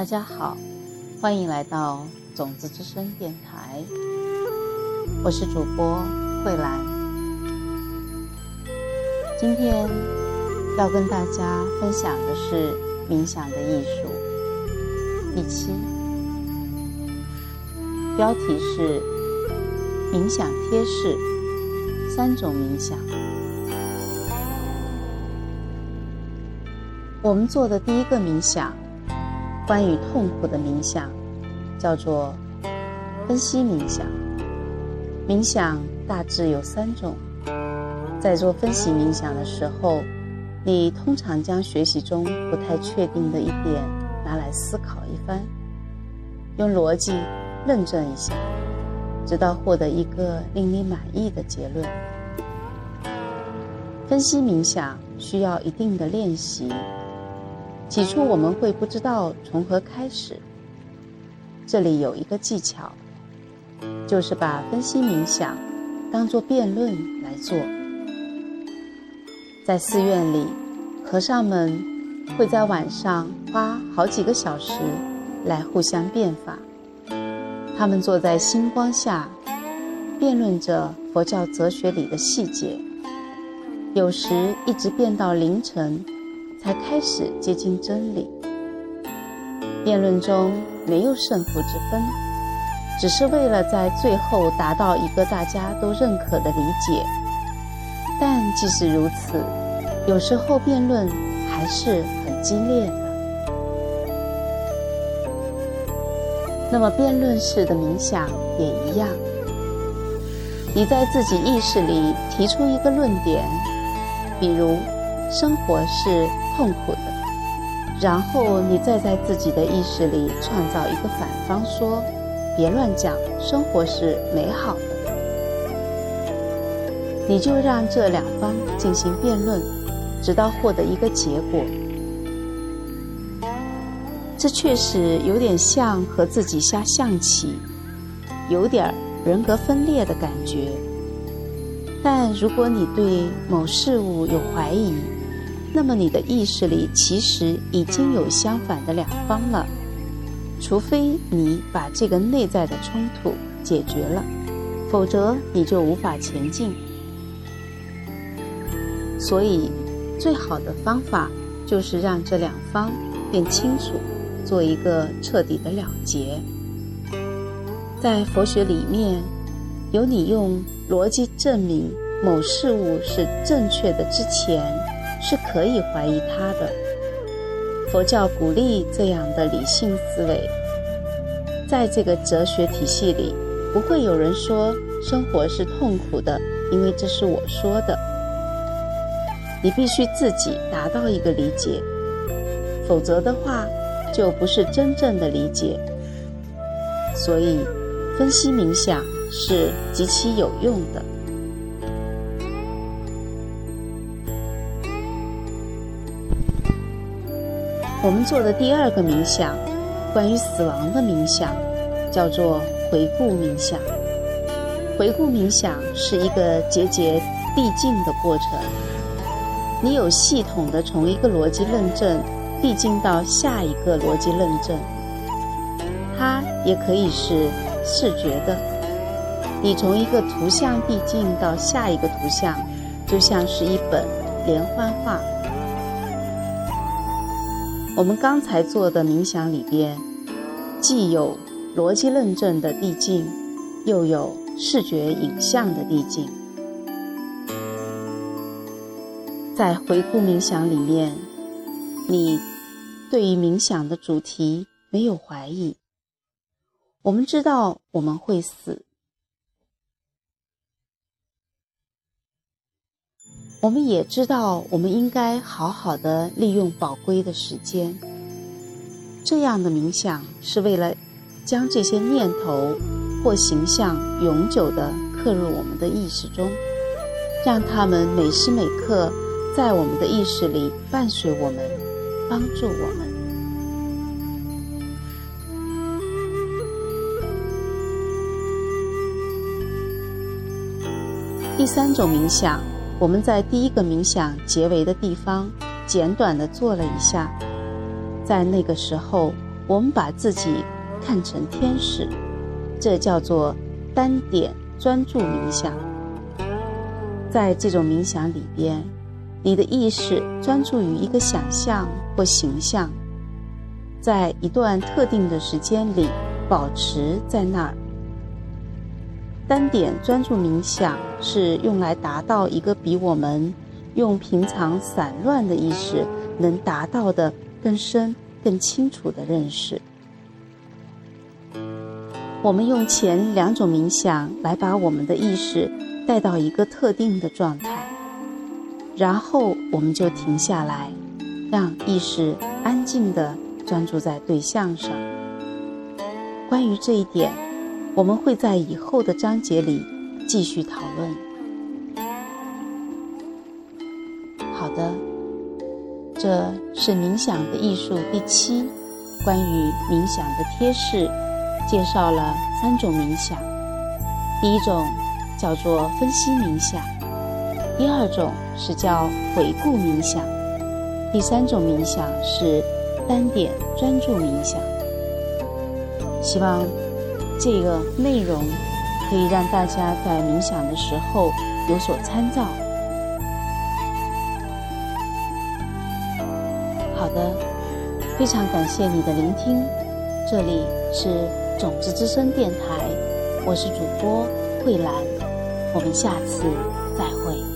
大家好，欢迎来到种子之声电台，我是主播慧兰。今天要跟大家分享的是冥想的艺术第七，标题是冥想贴士，三种冥想。我们做的第一个冥想，关于痛苦的冥想，叫做分析冥想。冥想大致有三种，在做分析冥想的时候，你通常将学习中不太确定的一点拿来思考一番，用逻辑论证一下，直到获得一个令你满意的结论。分析冥想需要一定的练习。起初我们会不知道从何开始。这里有一个技巧，就是把分析冥想当做辩论来做。在寺院里，和尚们会在晚上花好几个小时来互相辩法。他们坐在星光下，辩论着佛教哲学里的细节，有时一直辩到凌晨。才开始接近真理。辩论中没有胜负之分，只是为了在最后达到一个大家都认可的理解。但即使如此，有时候辩论还是很激烈的。那么，辩论式的冥想也一样。你在自己意识里提出一个论点，比如。生活是痛苦的，然后你再在自己的意识里创造一个反方，说：“别乱讲，生活是美好的。”你就让这两方进行辩论，直到获得一个结果。这确实有点像和自己下象棋，有点人格分裂的感觉。但如果你对某事物有怀疑，那么你的意识里其实已经有相反的两方了，除非你把这个内在的冲突解决了，否则你就无法前进。所以，最好的方法就是让这两方变清楚，做一个彻底的了结。在佛学里面，有你用逻辑证明某事物是正确的之前。是可以怀疑他的。佛教鼓励这样的理性思维。在这个哲学体系里，不会有人说生活是痛苦的，因为这是我说的。你必须自己达到一个理解，否则的话，就不是真正的理解。所以，分析冥想是极其有用的。我们做的第二个冥想，关于死亡的冥想，叫做回顾冥想。回顾冥想是一个节节递进的过程，你有系统的从一个逻辑论证递进到下一个逻辑论证。它也可以是视觉的，你从一个图像递进到下一个图像，就像是一本连环画。我们刚才做的冥想里边，既有逻辑论证的递进，又有视觉影像的递进。在回顾冥想里面，你对于冥想的主题没有怀疑。我们知道我们会死。我们也知道，我们应该好好的利用宝贵的时间。这样的冥想是为了将这些念头或形象永久的刻入我们的意识中，让他们每时每刻在我们的意识里伴随我们，帮助我们。第三种冥想。我们在第一个冥想结尾的地方，简短的做了一下。在那个时候，我们把自己看成天使，这叫做单点专注冥想。在这种冥想里边，你的意识专注于一个想象或形象，在一段特定的时间里保持在那儿。单点专注冥想是用来达到一个比我们用平常散乱的意识能达到的更深、更清楚的认识。我们用前两种冥想来把我们的意识。带到一个特定的状态，然后我们就停下来，让意识安静地专注在对象上。关于这一点，我们会在以后的章节里继续讨论。好的，这是冥想的艺术第七，关于冥想的贴士，介绍了三种冥想。第一种。叫做分析冥想，第二种是叫回顾冥想，第三种冥想是单点专注冥想。希望这个内容可以让大家在冥想的时候有所参照。好的，非常感谢你的聆听，这里是种子之声电台，我是主播慧兰。我们下次再会。